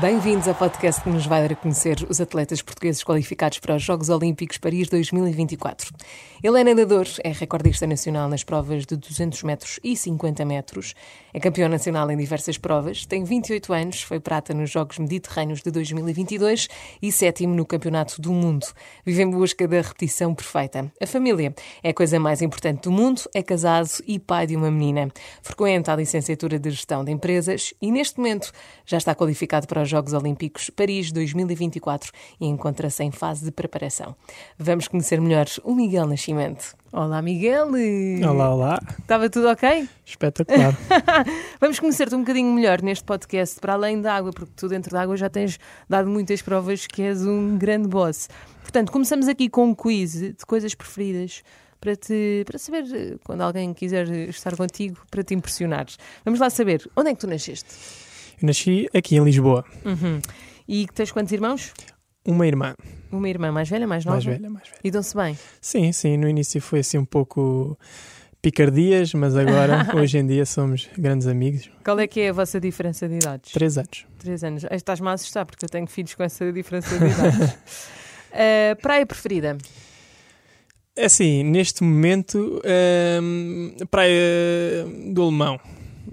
Bem-vindos ao podcast que nos vai dar a conhecer os atletas portugueses qualificados para os Jogos Olímpicos Paris 2024. Ele é nadador, é recordista nacional nas provas de 200 metros e 50 metros, é campeão nacional em diversas provas, tem 28 anos, foi prata nos Jogos Mediterrâneos de 2022 e sétimo no Campeonato do Mundo. Vive em busca da repetição perfeita. A família é a coisa mais importante do mundo, é casado e pai de uma menina. Frequenta a licenciatura de Gestão de Empresas e neste momento já está qualificado para os Jogos Olímpicos Paris 2024 e encontra-se em fase de preparação. Vamos conhecer melhor o Miguel Nascimento. Olá, Miguel! Olá, olá. Estava tudo ok? Espetacular. Vamos conhecer-te um bocadinho melhor neste podcast, para além da água, porque tu dentro da água já tens dado muitas provas que és um grande boss. Portanto, começamos aqui com um quiz de coisas preferidas para, te, para saber, eh, quando alguém quiser estar contigo, para te impressionares. Vamos lá saber, onde é que tu nasceste? Eu nasci aqui em Lisboa. Uhum. E tens quantos irmãos? Uma irmã. Uma irmã mais velha, mais nova? Mais velha, mais velha. E dão-se bem? Sim, sim. No início foi assim um pouco picardias, mas agora, hoje em dia, somos grandes amigos. Qual é que é a vossa diferença de idades? Três anos. Três anos. Estás-me a assustar porque eu tenho filhos com essa diferença de idades. uh, praia preferida? É Assim, neste momento, hum, praia do Alemão,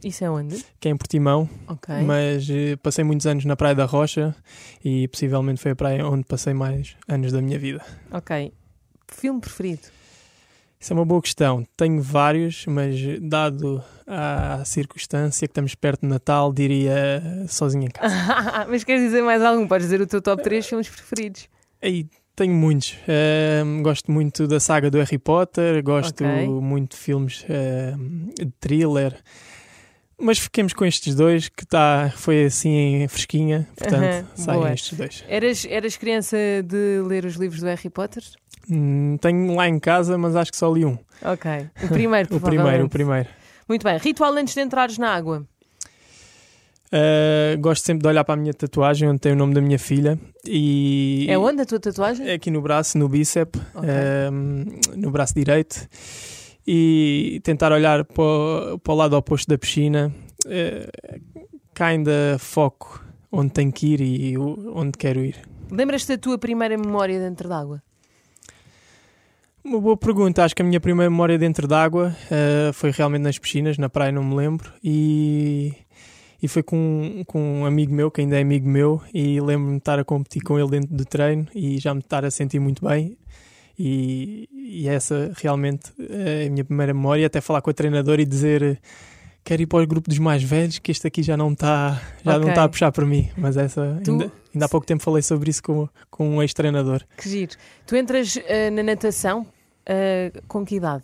Isso é onde? que é em Portimão, Ok. mas eh, passei muitos anos na Praia da Rocha e possivelmente foi a praia onde passei mais anos da minha vida. Ok. Filme preferido? Isso é uma boa questão. Tenho vários, mas dado a circunstância que estamos perto de Natal, diria sozinho em casa. Mas queres dizer mais algum? Podes dizer o teu top 3 filmes preferidos. Aí tenho muitos. Ahm, gosto muito da saga do Harry Potter, gosto Ok. muito de filmes ahm, de thriller. Mas fiquemos com estes dois, que tá, foi assim fresquinha, portanto, saem boa. estes dois. Eras, eras criança de ler os livros do Harry Potter? Hum, tenho lá em casa, mas acho que só li um. Ok. O primeiro, O primeiro, o primeiro. Muito bem. Ritual antes de entrares na água? Uh, gosto sempre de olhar para a minha tatuagem, onde tem o nome da minha filha. E É onde a tua tatuagem? É aqui no braço, no bíceps, Ok. um, no braço direito. E tentar olhar para o, para o lado oposto da piscina. Uh, ainda foco onde tenho que ir e onde quero ir. Lembras-te da tua primeira memória dentro d'água? Uma boa pergunta. Acho que a minha primeira memória dentro d'água uh, foi realmente nas piscinas, na praia não me lembro. E, e foi com, com um amigo meu, que ainda é amigo meu, e lembro-me de estar a competir com ele dentro do treino e já me estar a sentir muito bem. E, e essa realmente é a minha primeira memória. Até falar com a treinadora e dizer quero ir para o grupo dos mais velhos, que este aqui já não está já não Ok. está a puxar por mim. Mas essa Tu- ainda, ainda há pouco tempo falei sobre isso com, com um ex-treinador. Que giro. Tu entras eh, na natação eh, com que idade?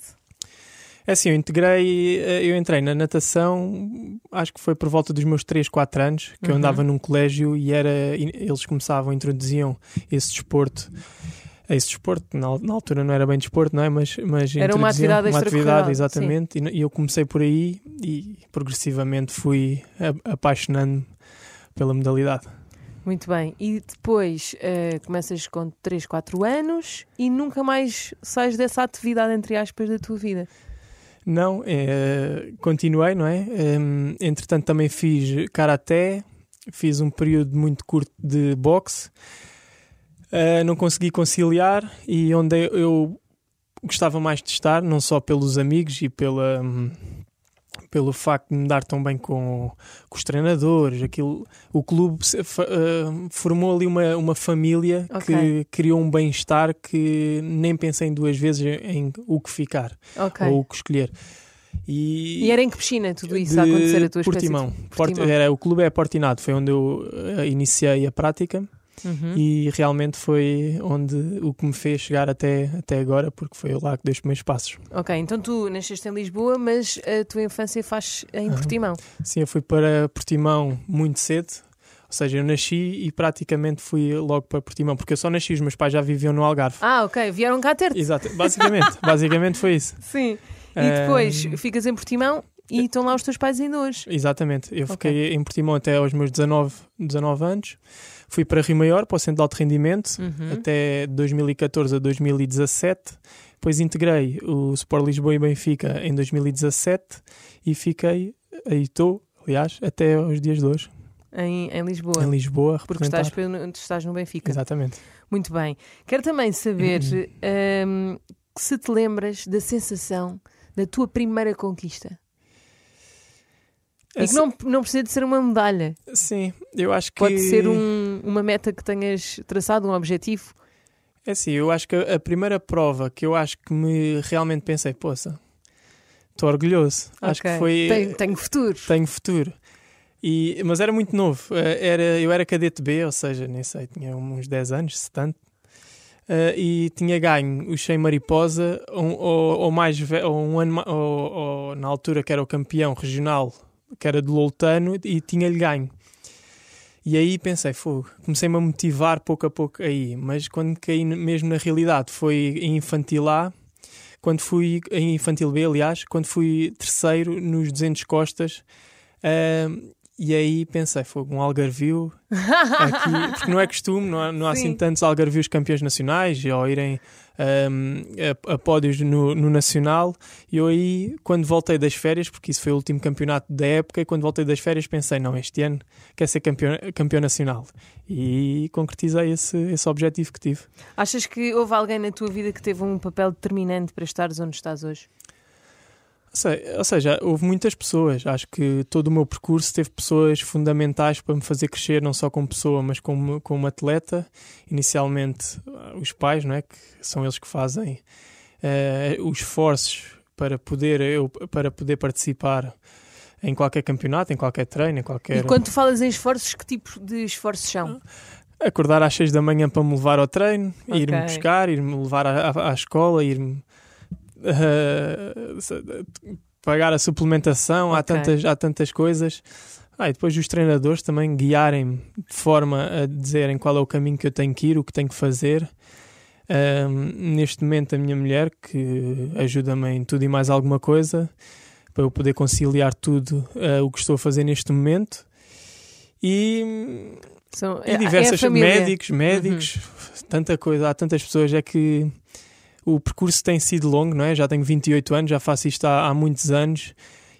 É assim, eu integrei, eh, eu entrei na natação, acho que foi por volta dos meus 3, 4 anos, que eu Uhum. andava num colégio e era, eles começavam, introduziam esse desporto. Esse desporto, na, na altura não era bem desporto, não é? Mas, mas Era uma atividade uma atividade, exatamente. E, e eu comecei por aí e progressivamente fui a- apaixonando-me pela modalidade. Muito bem. E depois eh, começas com 3, 4 anos e nunca mais sais dessa atividade, entre aspas, da tua vida. Não, eh, continuei, não é? Em, entretanto, também fiz karaté, fiz um período muito curto de boxe, Eh, não consegui conciliar e onde eu gostava mais de estar, não só pelos amigos e pela. hum, Pelo facto de me dar tão bem com, com os treinadores, aquilo, o clube eh, formou ali uma, uma família Ok. que criou um bem-estar que nem pensei duas vezes em o que ficar Ok. ou o que escolher. E, E era em que piscina tudo isso de a acontecer a tua de- Portimão. Porti- Portimão. era, o clube é Portinado, foi onde eu eh, iniciei a prática Uhum. e realmente foi onde o que me fez chegar até, até agora, porque foi lá que dei os primeiros passos. Ok, então tu nasceste em Lisboa, mas a tua infância faz em. Portimão. Sim, eu fui para Portimão muito cedo, Ou seja, eu nasci e praticamente fui logo para Portimão, porque eu só nasci, os meus pais já viviam no Algarve. Ah, ok. Vieram cá ter-te. Exato, basicamente, basicamente foi isso. Sim. E depois ficas em Portimão e estão lá os teus pais ainda hoje. Exatamente, eu Ok. fiquei em Portimão até aos meus 19, 19 anos. Fui para Rio Maior, para o Centro de Alto Rendimento, Uhum. até 2014 a 2017. Depois integrei o Sport Lisboa e Benfica em 2017 e fiquei, aí estou, aliás, até aos dias de hoje, Em, em Lisboa. em Lisboa. Porque estás, estás no Benfica. Exatamente. Muito bem. Quero também saber Uhum. hum, se te lembras da sensação da tua primeira conquista. E que não, não precisa de ser uma medalha. Sim, eu acho que. Pode ser um- uma meta que tenhas traçado, um objetivo. É assim, eu acho que a primeira prova que eu acho que me realmente pensei, poça, estou orgulhoso. Acho Ok. que foi. Tenho, tenho futuro. tenho futuro. E, mas era muito novo. Eh, Era, eu era cadete B, ou seja, nem sei, tinha uns 10 anos, se tanto. Eh, e tinha ganho o 100 mariposa, ou, ou, ou mais ou um ano, ou, ou na altura que era o campeão regional, que era do Loutano, e tinha-lhe ganho. E aí pensei, fogo, comecei-me a motivar pouco a pouco aí, mas quando caí mesmo na realidade foi em infantil A, quando fui em infantil B, aliás, quando fui terceiro nos 200 costas, ahm, e aí pensei, fogo, um algarvio aqui, porque não é costume, não há, não há assim Sim. tantos algarvios campeões nacionais ou irem ahm, a, a pódios no, no Nacional. E eu aí, quando voltei das férias, porque isso foi o último campeonato da época, e quando voltei das férias pensei, não, este ano quer ser campeão, campeão nacional. E concretizei esse, esse objetivo que tive. Achas que houve alguém na tua vida que teve um papel determinante para estares onde estás hoje? Ou se- Ou seja, houve muitas pessoas. Acho que todo o meu percurso teve pessoas fundamentais para me fazer crescer, não só como pessoa, mas como, como atleta. Inicialmente, ah, os pais, não é? que são eles que fazem eh, os esforços para poder, eu, para poder participar em qualquer campeonato, em qualquer treino, em qualquer. E quando tu falas em esforços, que tipo de esforços são? Acordar às 6 da manhã para me levar ao treino, Ok. ir-me buscar, ir-me levar à, à- à escola, ir-me se- pagar a suplementação, há, Ok. tantas, há tantas coisas. Ah, e depois os treinadores também guiarem-me de forma a dizerem qual é o caminho que eu tenho que ir, o que tenho que fazer. Neste momento, a minha mulher, que ajuda-me em tudo e mais alguma coisa, para eu poder conciliar tudo ah, o que estou a fazer neste momento. E São, e é- diversas é família. Uhum. médicos, médicos, tanta coisa, há tantas pessoas, é que o percurso tem sido longo, não é? Já tenho 28 anos, já faço isto há, há muitos anos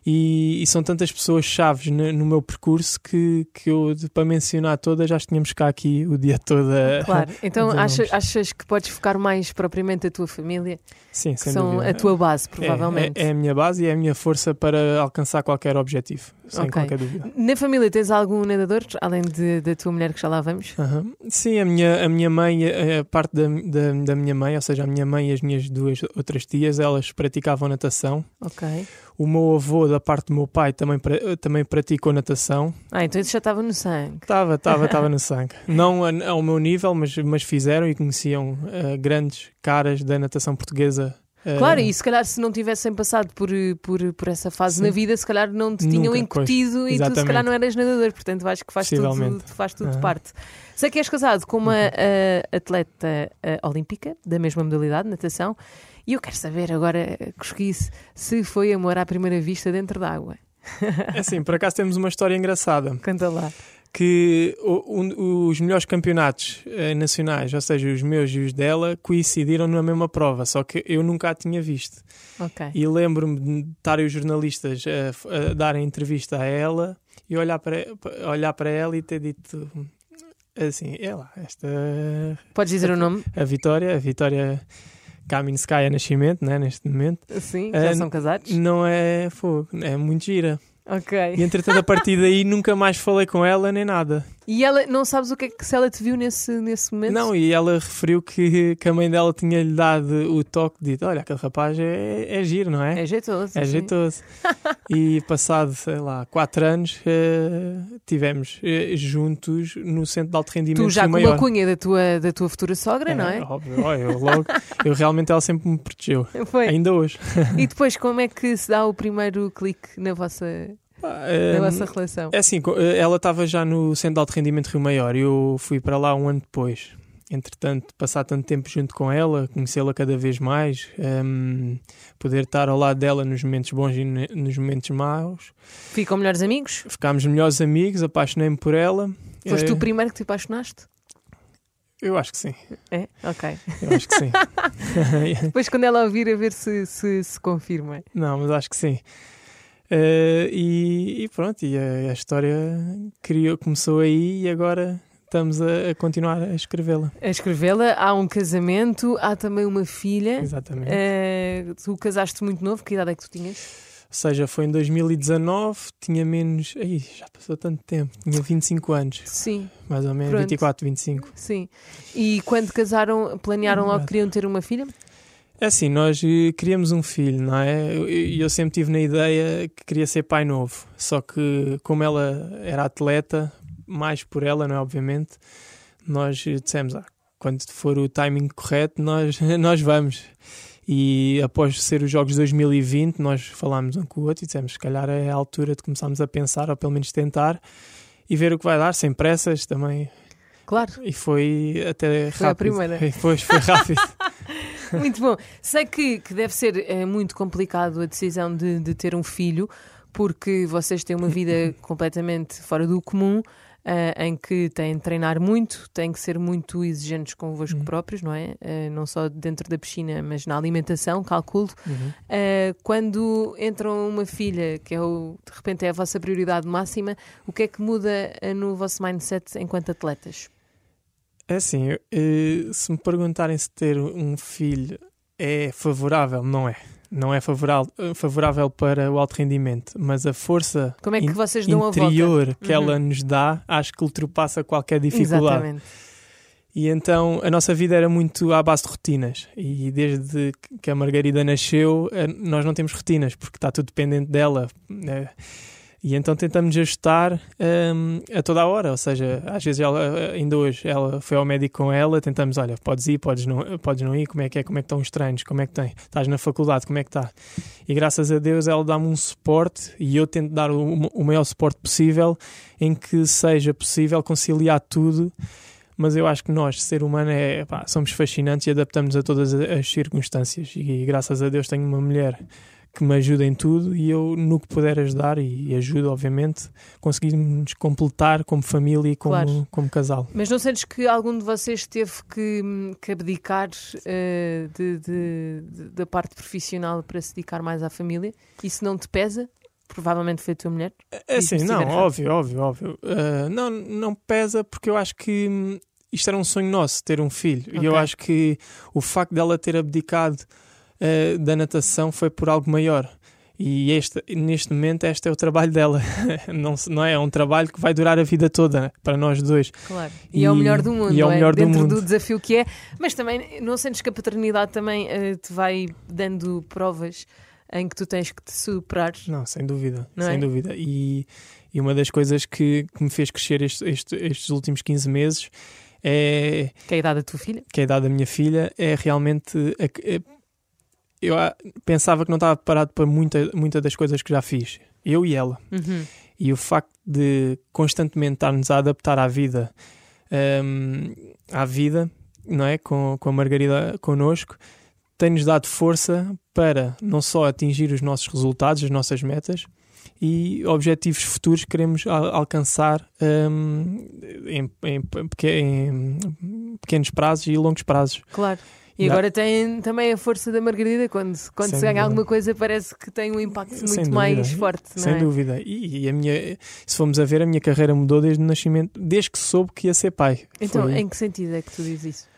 e, e são tantas pessoas chaves no, no meu percurso que, que eu, para mencionar todas, já tínhamos cá aqui o dia todo a, Claro, então achas, achas que podes focar mais propriamente a tua família, Sim, que sem são dúvida. a tua base, É- provavelmente. É, é a minha base e é a minha força para alcançar qualquer objetivo, sem Ok. qualquer dúvida. Na família tens algum nadador, além de- da tua mulher que já lá vamos? Sim, a minha, a minha mãe, a, parte da, da, da minha mãe, ou seja, a minha mãe e as minhas duas outras tias, elas praticavam natação. Ok. O meu avô, da parte do meu pai, também, também praticou natação. Ah, então isso já estava no sangue. Estava, estava, estava no sangue. Não ao meu nível, mas, mas fizeram e conheciam eh, grandes caras da natação portuguesa. Eh, Claro, e se calhar se não tivessem passado por, por, por essa fase Sim. na vida, se calhar não te tinham Nunca, incutido e tu se calhar não eras nadador, portanto acho que faz tudo, faz tudo Aham. parte. Sei que és casado com uma Uhum. eh, atleta eh, olímpica da mesma modalidade, natação, e eu quero saber agora, cosquice, se foi amor à primeira vista dentro d'água. É assim, por acaso temos uma história engraçada. Canta lá. Que os melhores campeonatos eh, nacionais, ou seja, os meus e os dela, coincidiram na mesma prova, só que eu nunca a tinha visto. Ok. E lembro-me de estarem os jornalistas a, a darem entrevista a ela e olhar para, olhar para ela e ter dito assim: é lá, esta. Podes dizer o nome? A Vitória, a Vitória Kaminskaya Nascimento, né, neste momento, Sim, já Eh, são casados? não é fogo, é muito gira. Ok. E entretanto, a partir daí, nunca mais falei com ela nem nada. E ela, não sabes o que é que se ela te viu nesse, nesse momento? Não, e ela referiu que, que a mãe dela tinha-lhe dado o toque de: olha, aquele rapaz é, é giro, não é? É jeitoso. É sim. jeitoso. e passado, sei lá, quatro anos, eh, tivemos eh, juntos no centro de alto rendimento Tu já com uma cunha da tua, da tua futura sogra, não é? Óbvio, ó, eu logo, eu realmente ela sempre me protegeu. Foi. Ainda hoje. E depois, como é que se dá o primeiro clique na vossa Pá, da hum, vossa relação? É assim, co- ela estava já no Centro de Alto Rendimento Rio Maior e eu fui para lá um ano depois. Entretanto, passar tanto tempo junto com ela, conhecê-la cada vez mais, hum, poder estar ao lado dela nos momentos bons e nos momentos maus. Ficam melhores amigos? Ficámos melhores amigos, apaixonei-me por ela. Foste Eh, tu o primeiro que te apaixonaste? Eu acho que sim, É? Ok. eu acho que sim. Depois, quando ela ouvir, a ver se se, se confirma. Não, mas acho que sim. Eh, e, e pronto, e a, a história criou, começou aí e agora estamos a, a continuar a escrevê-la. A escrevê-la, há um casamento, há também uma filha. Exatamente. Eh, tu casaste muito novo, que idade é que tu tinhas? Ou seja, foi em 2019, tinha menos. Aí, já passou tanto tempo, tinha 25 anos, Sim, mais ou menos, Pronto. 24, 25. sim. E quando casaram, planearam logo que queriam ter uma filha? É assim, nós eh, queríamos um filho, não é? E eu, eu sempre tive na ideia que queria ser pai novo. Só que, como ela era atleta, mais por ela, não é? Obviamente, nós eh, dissemos, ah, quando for o timing correto, nós, nós vamos. E após ser os Jogos de 2020, nós falámos um com o outro e dissemos, se calhar é a altura de começarmos a pensar, ou pelo menos tentar, e ver o que vai dar, sem pressas também. Claro. E foi até Foi a rápido. primeira. Pois, foi rápido. Muito bom. Sei que, que deve ser eh, muito complicado a decisão de, de ter um filho, porque vocês têm uma vida completamente fora do comum, eh, em que têm de treinar muito, têm que ser muito exigentes convosco Uhum. próprios, não é? Eh, não só dentro da piscina, mas na alimentação, calculo. Uhum. Eh, quando entram uma filha, que é o, de repente é a vossa prioridade máxima, o que é que muda no vosso mindset enquanto atletas? É assim, se me perguntarem se ter um filho é favorável, não é. Não é favorável, favorável para o alto rendimento, mas a força Como é que in- vocês dão a volta? interior que Uhum. ela nos dá, acho que ultrapassa qualquer dificuldade. Exatamente. E então a nossa vida era muito à base de rotinas. E desde que a Margarida nasceu, eh, nós não temos rotinas, porque está tudo dependente dela. E então tentamos ajustar hum, a toda a hora. Ou seja, às vezes ela, ainda hoje, ela foi ao médico com ela, tentamos, olha, podes ir, podes não, podes não ir, como é que é, como é que estão os treinos, como é que tem, estás na faculdade, como é que está. E graças a Deus ela dá-me um suporte e eu tento dar o, o maior suporte possível em que seja possível conciliar tudo mas eu acho que nós, ser humano, é, pá, somos fascinantes e adaptamos a todas as as circunstâncias. E, graças a Deus tenho uma mulher que me ajuda em tudo e eu, no que puder ajudar, e ajuda, obviamente, conseguimos completar como família e como, Claro. como casal. Mas não sentes que algum de vocês teve que, que abdicar eh, de- de- de- da parte profissional para se dedicar mais à família? Isso não te pesa? Provavelmente foi a tua mulher? É Diz-me assim, não, errado. óbvio, óbvio, óbvio. Ah, não, não pesa porque eu acho que hum, isto era um sonho nosso, ter um filho. E eu acho que o facto dela ter abdicado ah, da natação foi por algo maior. E este, neste momento este é o trabalho dela. não, não é? É um trabalho que vai durar a vida toda né, para nós dois. Claro. E, é o E- melhor do mundo, e é o é? melhor do Dentro mundo. do desafio que é. Mas também não sentes que a paternidade também eh, te vai dando provas em que tu tens que te superar? Não, sem dúvida, Não sem é? dúvida. E, e uma das coisas que, que me fez crescer este- este- estes últimos 15 meses é Que é a idade da tua filha? que é a idade da minha filha, é realmente. a é- eu ah, pensava que não estava preparado para muita, muita das coisas que já fiz. Eu e ela. Uhum. E o facto de constantemente estarmos a adaptar à vida, hum, à vida, não é? Com, com a Margarida connosco, tem-nos dado força para não só atingir os nossos resultados, as nossas metas e objetivos futuros que queremos al- alcançar hum, em, em em pequenos prazos e longos prazos. Claro. E agora tem também a força da Margarida, quando, quando Sem se ganha dúvida. alguma coisa parece que tem um impacto muito dúvida. mais forte, não Sem é? dúvida. E, e a minha, se formos a ver, a minha carreira mudou desde o nascimento, desde que soube que ia ser pai. Então, Foi- em que sentido é que tu dizes isso?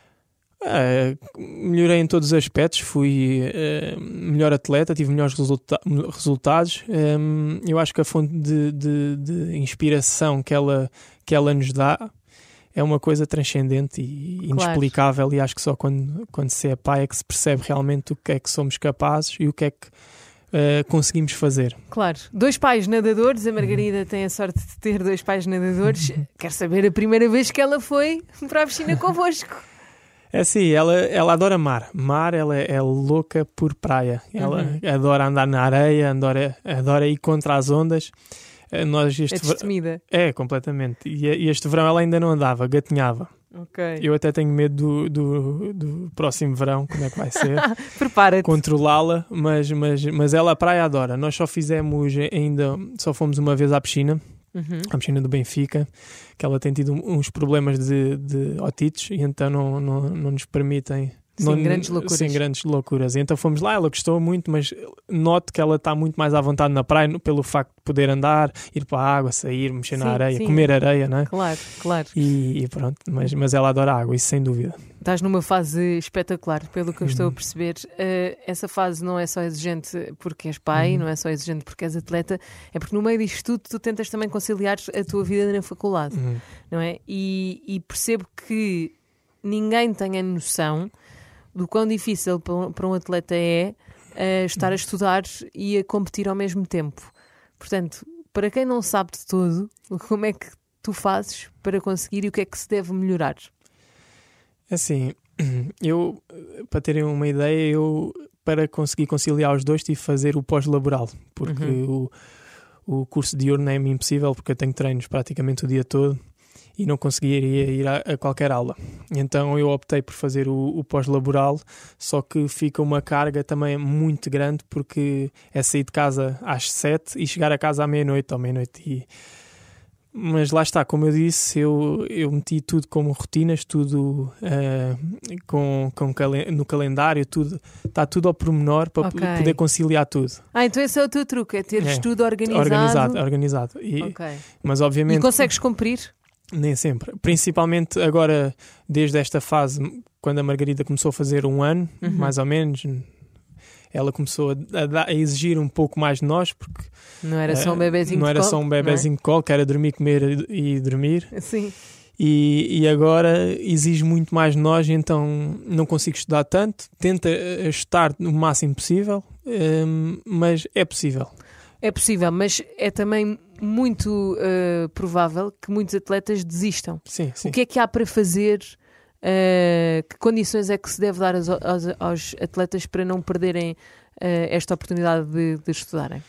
Ah, melhorei em todos os aspectos, fui eh, melhor atleta, tive melhores resulta- resultados. Hum, eu acho que a fonte de, de- de inspiração que ela, que ela nos dá é uma coisa transcendente e Claro. inexplicável. E acho que só quando, quando se é pai é que se percebe realmente o que é que somos capazes e o que é que eh, conseguimos fazer. Claro. Dois pais nadadores, a Margarida tem a sorte de ter dois pais nadadores. Quer saber a primeira vez que ela foi para a piscina convosco? É assim, ela, ela adora mar. Mar, ela é, é louca por praia. Ela Uhum. adora andar na areia, adora, adora ir contra as ondas. Eh, Nós É este ver- destemida. É, completamente. E e este verão ela ainda não andava, gatinhava. Ok. Eu até tenho medo do, do, do próximo verão, como é que vai ser, Prepara-te. controlá-la, mas, mas, mas ela a praia adora. Nós só fizemos ainda, só fomos uma vez à piscina, Uhum. à piscina do Benfica, que ela tem tido uns problemas de, de otites e então não, não, não nos permitem. Sim, não, grandes loucuras. Sim, grandes loucuras. E então fomos lá, ela gostou muito, mas noto que ela está muito mais à vontade na praia pelo facto de poder andar, ir para a água, sair, mexer Sim, na areia, sim. comer areia, né? Claro, claro. E, e pronto, mas, mas ela adora água, isso sem dúvida. Estás numa fase espetacular, pelo que eu estou a Uhum. perceber. Eh, essa fase não é só exigente porque és pai, Uhum. não é só exigente porque és atleta, é porque no meio disto tudo tu tentas também conciliar a tua vida na faculdade, Uhum. não é? E, e percebo que ninguém tem a noção do quão difícil para um, atleta é eh, estar a estudar e a competir ao mesmo tempo. Portanto, para quem não sabe de tudo, como é que tu fazes para conseguir e o que é que se deve melhorar? Assim, eu, para terem uma ideia, eu, para conseguir conciliar os dois, tive de fazer o pós-laboral, porque o, o curso diurno é-me impossível, porque eu tenho treinos praticamente o dia todo e não conseguiria ir a, a qualquer aula. Então eu optei por fazer o, o pós-laboral, só que fica uma carga também muito grande, porque é sair de casa às sete e chegar a casa à meia-noite ou meia-noite e mas lá está, como eu disse, eu, eu meti tudo como rotinas, tudo eh, com, com calen- no calendário, tudo está tudo ao pormenor para Ok. p- poder conciliar tudo. Ah, então esse é o teu truque, é teres É. tudo organizado. Organizado, organizado. E, Ok. Mas E obviamente consegues cumprir? Nem sempre. Principalmente agora, desde esta fase, quando a Margarida começou a fazer um ano, Uhum. mais ou menos, ela começou a, a dar- a exigir um pouco mais de nós, porque Não era só um eh, bebezinho não de era colo, só um bebezinho de colo, que era dormir, comer e e dormir. é? Sim. e, e agora exige muito mais de nós, então não consigo estudar tanto. Tenta eh, estar no máximo possível, hum, mas é possível. É possível, mas é também muito eh, provável que muitos atletas desistam. Sim, sim. O que é que há para fazer? eh, que condições é que se deve dar aos, aos- aos atletas para não perderem eh, esta oportunidade de, de estudarem?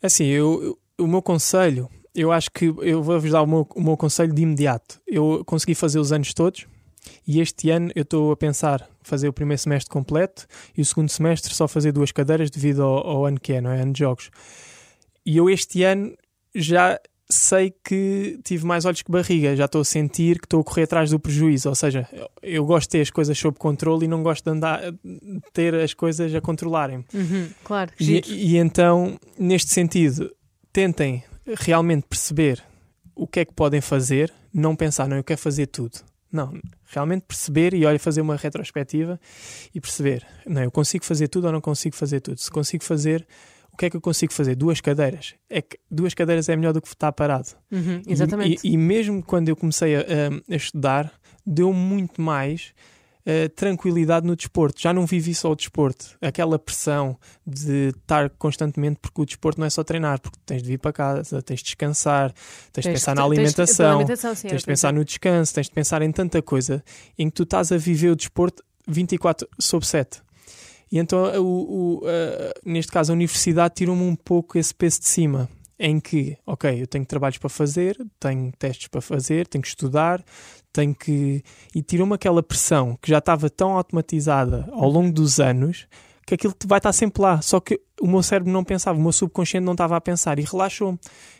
Assim, eu, eu- o meu conselho, eu acho que eu vou-vos dar o meu, o meu conselho de imediato. Eu consegui fazer os anos todos e este ano eu estou a pensar fazer o primeiro semestre completo e o segundo semestre só fazer duas cadeiras devido ao, ao ano que é, não é? Ano de jogos. E eu este ano já sei que tive mais olhos que barriga, já estou a sentir que estou a correr atrás do prejuízo, ou seja, eu- gosto de ter as coisas sob controle e não gosto de andar de ter as coisas a controlarem. Claro, E, e então, neste sentido, tentem realmente perceber o que é que podem fazer, não pensar, não, eu quero fazer tudo. Não, realmente perceber e olha, fazer uma retrospectiva e perceber, não, eu consigo fazer tudo ou não consigo fazer tudo. Se consigo fazer, o que é que eu consigo fazer? Duas cadeiras. É que duas cadeiras é melhor do que estar parado. Uhum, exatamente. E, e mesmo quando eu comecei a, a- estudar, deu muito mais eh, tranquilidade no desporto. Já não vivi só o desporto. Aquela pressão de estar constantemente, porque o desporto não é só treinar, porque tens de vir para casa, tens de descansar, tens, de pensar na tens- alimentação, pela alimentação, sim, tens de pensar no descanso, tens de pensar em tanta coisa em que tu estás a viver o desporto 24 sobre 7. E então, o, o, eh, neste caso, a universidade tirou-me um pouco esse peso de cima, em que, ok, eu tenho trabalhos para fazer, tenho testes para fazer, tenho que estudar, tenho que. E tirou-me aquela pressão que já estava tão automatizada ao longo dos anos que aquilo vai estar sempre lá. Só que o meu cérebro não pensava, o meu subconsciente não estava a pensar e relaxou-me.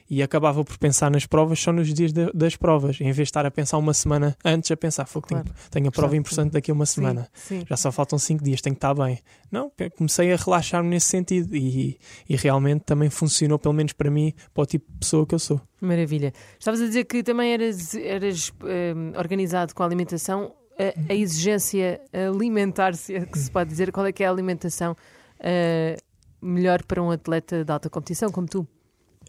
E acabava por pensar nas provas só nos dias de- das provas, em vez de estar a pensar uma semana antes, a pensar, "Fogo, tenho, Claro. tenho a prova Exato. importante daqui a uma Sim, semana. sim. Já só faltam cinco dias, tenho que estar bem. Não, comecei a relaxar-me nesse sentido e, e realmente também funcionou, pelo menos para mim, para o tipo de pessoa que eu sou. Maravilha. Estavas a dizer que também eras, eras hum, organizado com a alimentação. A, a exigência alimentar, se é que se pode dizer, qual é que é a alimentação ah, melhor para um atleta de alta competição como tu?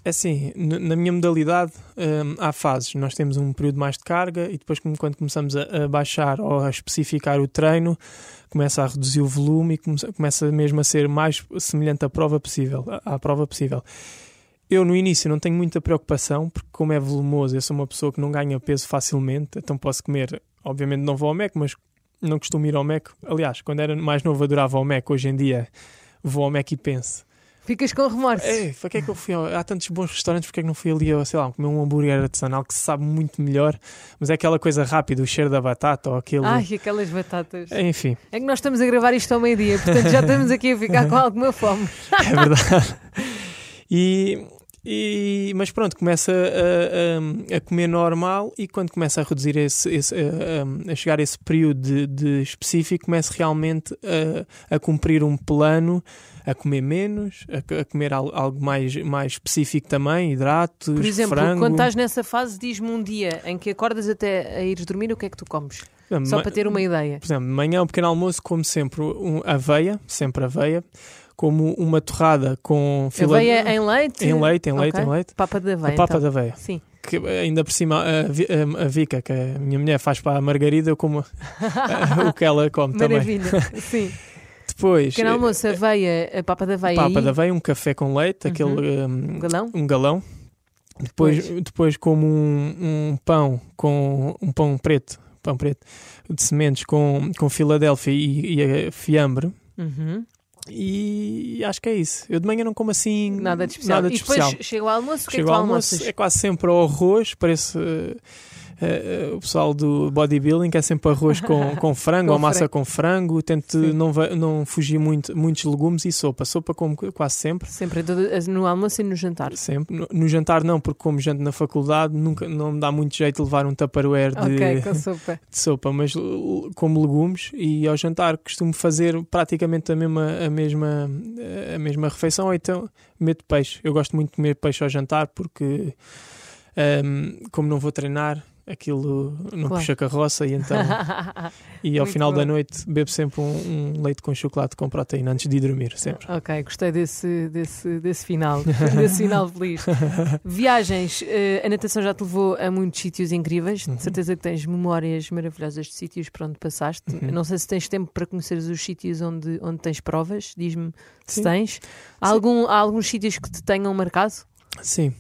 É assim, na minha modalidade hum, há fases. Nós temos um período mais de carga e depois, quando começamos a, a baixar ou a especificar o treino, começa a reduzir o volume e come- começa mesmo a ser mais semelhante à prova possível. à- À prova possível. Eu, no início, não tenho muita preocupação, porque, como é volumoso, eu sou uma pessoa que não ganha peso facilmente, então posso comer. Obviamente, não vou ao Mac, mas não costumo ir ao Mac. Aliás, quando era mais novo, adorava ao Mac. Hoje em dia, vou ao Mac e penso. Ficas com remorso. Ei, para que é que eu fui? ao- Há tantos bons restaurantes, porque é que não fui ali, a, sei lá, comer um hambúrguer artesanal que se sabe muito melhor, mas é aquela coisa rápida, o cheiro da batata ou aquele. Ai, aquelas batatas. Enfim, É que nós estamos a gravar isto ao meio-dia, portanto já estamos aqui a ficar com alguma fome. é verdade. E, e- mas pronto, começa a, a- a comer normal e quando começa a reduzir esse, esse- a, a- chegar a esse período de, de específico, começa realmente a, cumprir um plano, a comer menos, a, comer al- algo mais, mais específico também, hidratos, Por exemplo, frango. quando estás nessa fase, diz-me um dia em que acordas até a ires dormir, o que é que tu comes? Só Ma- para ter uma ideia. Por exemplo, de manhã, um pequeno almoço, como sempre um, aveia, sempre aveia, como uma torrada com fila Aveia em leite? em leite, em leite, Ok. em leite. Papa de aveia. a papa então. de aveia. Sim. Que ainda por cima a, a- a Vika, que a minha mulher faz para a Margarida, eu como o que ela come também. Maravilha. Sim. Depois, Pequeno almoço, aveia, a papa eh, aveia. papa de aveia, um café com leite, aquele um um, galão. um galão. Depois, depois como um, um pão com um pão preto, pão preto de sementes com, com Filadélfia e, e fiambre. Uhum. E acho que é isso. Eu de manhã não como assim Nada de especial. Nada de e depois especial. chega o almoço, o que é Chego ao almoço, é quase sempre ao arroz, parece eh, o pessoal do bodybuilding é sempre arroz com, com frango Com ou massa frango. com frango. Tento Sim. não, não fugir muito, muitos legumes e sopa. Sopa como quase sempre. Sempre, no almoço e no jantar. Sempre. No, no jantar não, porque como janto na faculdade nunca, não me dá muito jeito levar um tupperware de, Ok, com sopa. de sopa, mas como legumes e ao jantar costumo fazer praticamente a mesma, a mesma, a mesma refeição ou então meto peixe. Eu gosto muito de comer peixe ao jantar porque ahm, como não vou treinar aquilo não Claro. puxa carroça e então e ao Muito final da bom. noite bebo sempre um, um leite com chocolate com proteína antes de ir dormir, sempre. ok, gostei desse, desse, desse final, desse final feliz. Viagens, eh, a natação já te levou a muitos sítios incríveis, Uhum. de certeza que tens memórias maravilhosas de sítios por onde passaste. Uhum. Não sei se tens tempo para conheceres os sítios onde, onde tens provas, diz-me se tens. Há, Sim. algum, há alguns sítios que te tenham marcado? Sim.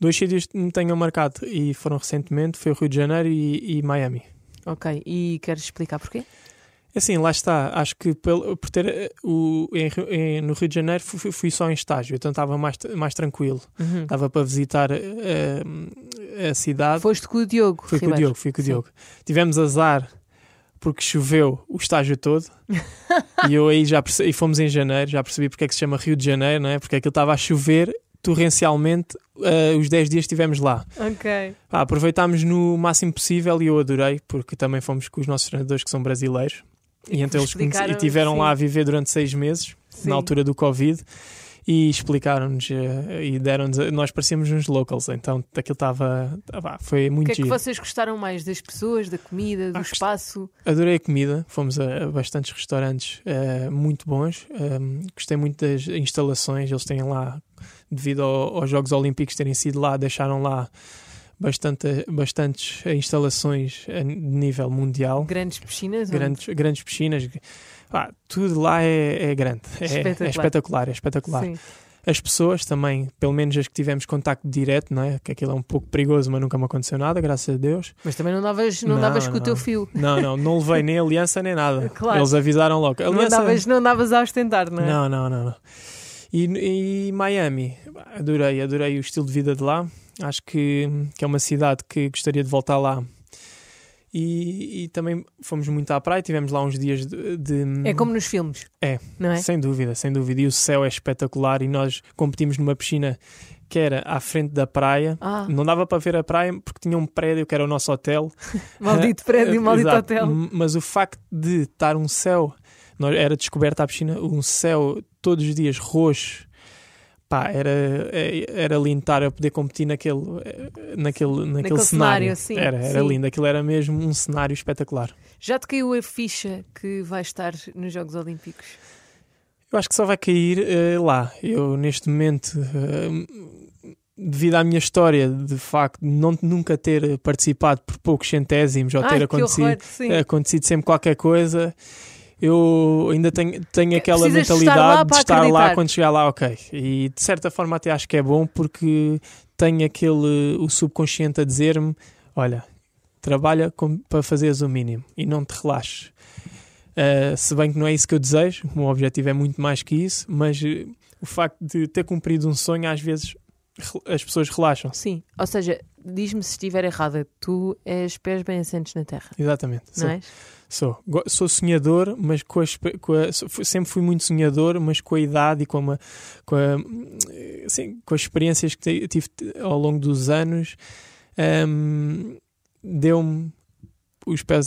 Dois sítios que me tenham marcado e foram recentemente, foi o Rio de Janeiro e, e Miami. Ok, e queres explicar porquê? Assim, lá está. Acho que pelo, por ter o, em em- no Rio de Janeiro fui, fui só em estágio, então estava mais, mais tranquilo. Uhum. Estava para visitar eh, a cidade. Foste com o Diogo. Fui com o Ribeiro. Diogo, fui com o Sim. Diogo. Tivemos azar porque choveu o estágio todo e eu aí já percebi, e fomos em janeiro, já percebi porque é que se chama Rio de Janeiro, não é? Porque aquilo estava a chover torrencialmente eh, os 10 dias estivemos lá. Ok. Aproveitámos no máximo possível e eu adorei, porque também fomos com os nossos treinadores que são brasileiros. E, que então eles e tiveram sim. lá a viver durante seis meses, Sim. na altura do Covid, e explicaram-nos eh, e deram-nos. Nós parecíamos uns locals, então aquilo estava. foi O muito que é que giro. vocês gostaram mais das pessoas, da comida, do Ah, gost- espaço? Adorei a comida, fomos a, a bastantes restaurantes eh, muito bons. Gostei muito das instalações, eles têm lá, devido ao- aos Jogos Olímpicos terem sido lá, deixaram lá bastante, bastantes instalações a nível mundial. Grandes piscinas? onde? Grandes, grandes piscinas, Pá, tudo lá é, é grande, é Espetacular. é espetacular, é espetacular. Sim. As pessoas também, pelo menos as que tivemos contacto direto, não é? que aquilo é um pouco perigoso, mas nunca me aconteceu nada, graças a Deus. Mas também não davas, não Não, davas com o não. teu fio. Não, não, não levei nem aliança nem nada. Claro. Eles avisaram logo. Não Aliança... davas, não davas a ostentar, não é? Não, não, não. não. E, e Miami, adorei, adorei o estilo de vida de lá. Acho que, que é uma cidade que gostaria de voltar lá. E, e também fomos muito à praia, tivemos lá uns dias de. de- É como nos filmes. É. Não é? Sem dúvida, sem dúvida. E o céu é espetacular. E nós competimos numa piscina que era à frente da praia. Ah, Não dava para ver a praia porque tinha um prédio que era o nosso hotel. maldito prédio, maldito Exato. hotel. Mas o facto de estar um céu, nós- era descoberta a piscina, um céu todos os dias roxo, pá, era, é- era lindo estar a poder competir naquele, naquele, naquele, Naquele cenário, cenário. sim, era, era sim. lindo, aquilo era mesmo um cenário espetacular. Já te caiu a ficha que vai estar nos Jogos Olímpicos? Eu acho que só vai cair eh, lá. Eu, neste momento, eh, devido à minha história, de facto, não, nunca ter participado por poucos centésimos ou Ai, ter acontecido, horror, acontecido sempre qualquer coisa, eu ainda tenho, tenho aquela Precisas de estar lá mentalidade de estar lá quando chegar lá, ok. E de certa forma até acho que é bom porque tenho aquele o subconsciente a dizer-me: olha, trabalha com- para fazeres o mínimo e não te relaxes. Uh, se bem que não é isso que eu desejo, o meu objetivo é muito mais que isso, mas uh, o facto de ter cumprido um sonho, às vezes as pessoas relaxam. Sim. Ou seja, diz-me se estiver errada, tu és pés bem assentes na terra, Exatamente. não Sou, é? Sou. Sou sonhador, mas com a, com a- sempre fui muito sonhador, mas com a idade e com, uma, com, a, sim, com as experiências que tive ao longo dos anos, hum, deu-me os pés.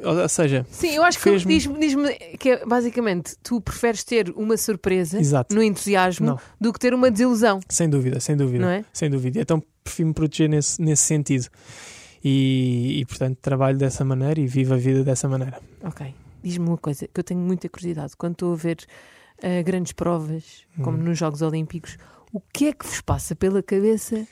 ou seja, Sim, eu acho que diz-me diz-me que é, basicamente tu preferes ter uma surpresa Exato. no entusiasmo Não. do que ter uma desilusão, Sem dúvida, sem dúvida. não é? Sem dúvida. Então prefiro me proteger nesse, nesse sentido. E, e, portanto trabalho dessa maneira e vivo a vida dessa maneira. Ok. Diz-me uma coisa que eu tenho muita curiosidade. Quando estou a ver ah, grandes provas, como Hum. nos Jogos Olímpicos, o que é que vos passa pela cabeça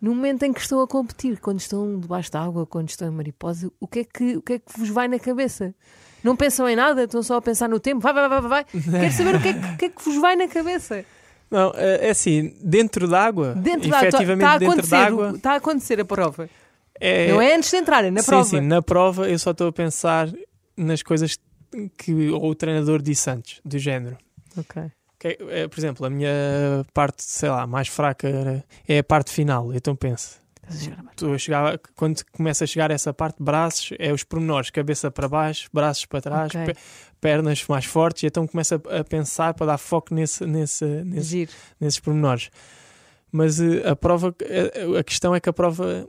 no momento em que estão a competir? Quando estão debaixo da água, quando estão em mariposa, o que é que, o que, é que vos vai na cabeça? Não pensam em nada, estão só a pensar no tempo. Vai, vai, vai, vai. Quero saber o que, é que, o que é que vos vai na cabeça. Não, é é assim, dentro d'água, efetivamente dentro d'água, está a acontecer a prova. É, Não é antes de entrarem na sim, prova. sim, na prova eu só estou a pensar nas coisas que o treinador disse antes, do género. Ok. Que é, é, por exemplo, a minha parte, sei lá, mais fraca é a parte final. Então penso, a a tu a chegar, quando começa a chegar essa parte, braços, é os pormenores, cabeça para baixo, braços para trás, Ok. pe- pernas mais fortes, e então começa a, a pensar para dar foco nesse, nesse, nesse, nesses pormenores. Mas eh, a prova, eh, a questão é que a prova,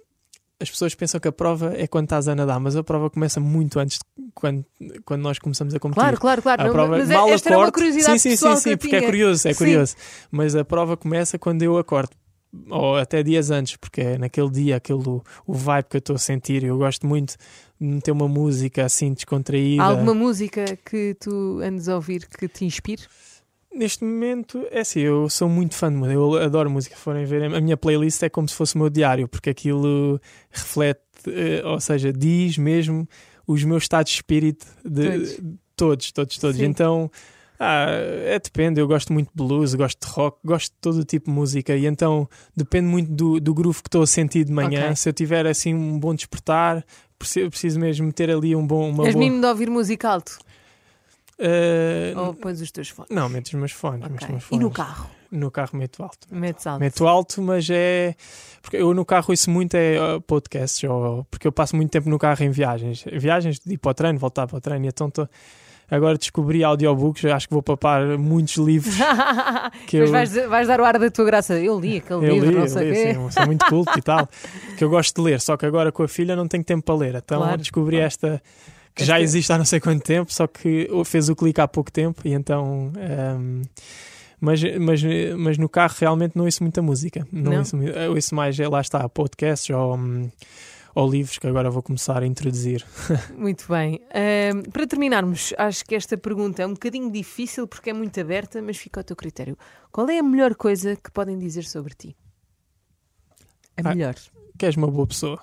as pessoas pensam que a prova é quando estás a nadar, mas a prova começa muito antes de quando, quando nós começamos a competir. Claro, claro, claro. A Não, prova, mas mal esta era uma curiosidade sim, sim, sim, sim, porque é curioso, é Sim. curioso. Mas a prova começa quando eu acordo. Ou até dias antes, porque é naquele dia, aquele, o vibe que eu estou a sentir. Eu gosto muito de meter uma música assim descontraída. Há alguma música que tu andes a ouvir que te inspire? Neste momento, é assim, eu sou muito fã de música, eu adoro música. Forem ver, a minha playlist é como se fosse o meu diário, porque aquilo reflete, eh, ou seja, diz mesmo os meus estados de espírito de Todos. todos, todos, todos. Então, ah, é depende. Eu gosto muito de blues, gosto de rock, gosto de todo o tipo de música, e então depende muito do, do groove que estou a sentir de manhã. Ok. Se eu tiver assim um bom despertar, preciso, preciso mesmo ter ali um bom. Uma És boa, mimo de ouvir música alto? Eh, Ou pões os teus fones? Não, meto os meus fones. meto Ok. os meus E no fones. carro? No carro meto alto. Metes alto? Meto alto, mas é. Porque eu no carro ouço muito é uh, podcasts, ou... porque eu passo muito tempo no carro em viagens. Viagens de ir para o treino, voltar para o treino. Então tô... agora descobri audiobooks, acho que vou papar muitos livros que Mas eu. vais, vais dar o ar da tua graça. Eu li aquele Eu livro, li, não eu sei li, quê. sim, sou muito culto e tal. Que eu gosto de ler, só que agora com a filha não tenho tempo para ler. Então Claro. descobri esta que já existe há não sei quanto tempo, só que fez o clique há pouco tempo e então. ehm, mas, mas, mas no carro realmente não ouço muita música. Não, Não? Ouço, eu ouço mais, eh, lá está, podcasts ou, hum, ou livros que agora vou começar a introduzir. Muito bem. Ahm, para terminarmos, acho que esta pergunta é um bocadinho difícil porque é muito aberta, mas fica ao teu critério. Qual é a melhor coisa que podem dizer sobre ti? A Ah, melhor. Que és uma boa pessoa.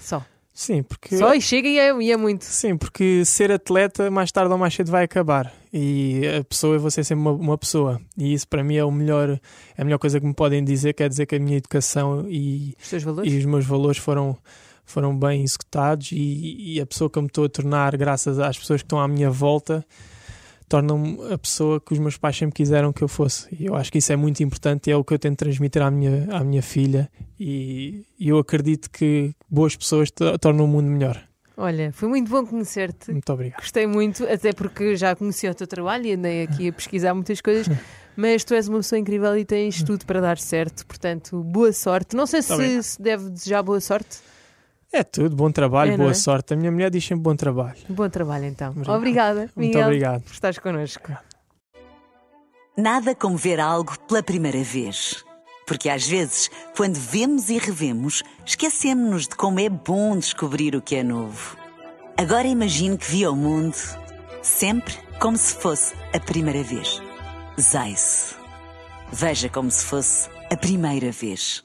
Só. Sim, porque. Só e chega e é, e é muito. Sim, porque ser atleta mais tarde ou mais cedo vai acabar. E a pessoa, eu vou ser sempre uma, uma pessoa. E isso para mim é o melhor, é a melhor coisa que me podem dizer, quer dizer que a minha educação e, Os e os meus valores foram, foram bem executados e, e a pessoa que eu me estou a tornar, graças às pessoas que estão à minha volta, tornam-me a pessoa que os meus pais sempre quiseram que eu fosse. E eu acho que isso é muito importante e é o que eu tento transmitir à minha, à minha filha. E, e eu acredito que boas pessoas to- tornam o mundo melhor. Olha, foi muito bom conhecer-te. Muito obrigado. Gostei muito, até porque já conheci o teu trabalho e andei aqui a pesquisar muitas coisas, mas tu és uma pessoa incrível e tens tudo para dar certo, portanto, boa sorte. Não sei se, se deve desejar boa sorte. É tudo, bom trabalho, É, boa é? sorte. A minha mulher diz sempre bom trabalho. Bom trabalho então. Obrigado. Obrigada, Muito Miguel, obrigado. por estares connosco. Nada como ver algo pela primeira vez. Porque às vezes, quando vemos e revemos, esquecemos-nos de como é bom descobrir o que é novo. Agora imagine que viu o mundo sempre como se fosse a primeira vez. Zais. Veja como se fosse a primeira vez.